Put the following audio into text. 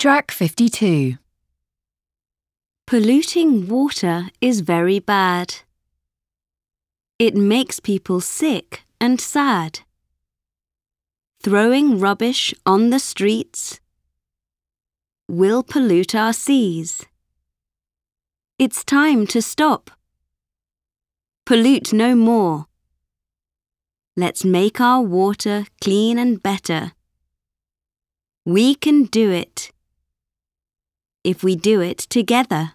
Track 52. Polluting water is very bad. It makes people sick and sad. Throwing rubbish on the streets will pollute our seas. It's time to stop. Pollute no more. Let's make our water clean and better. We can do it if we do it together.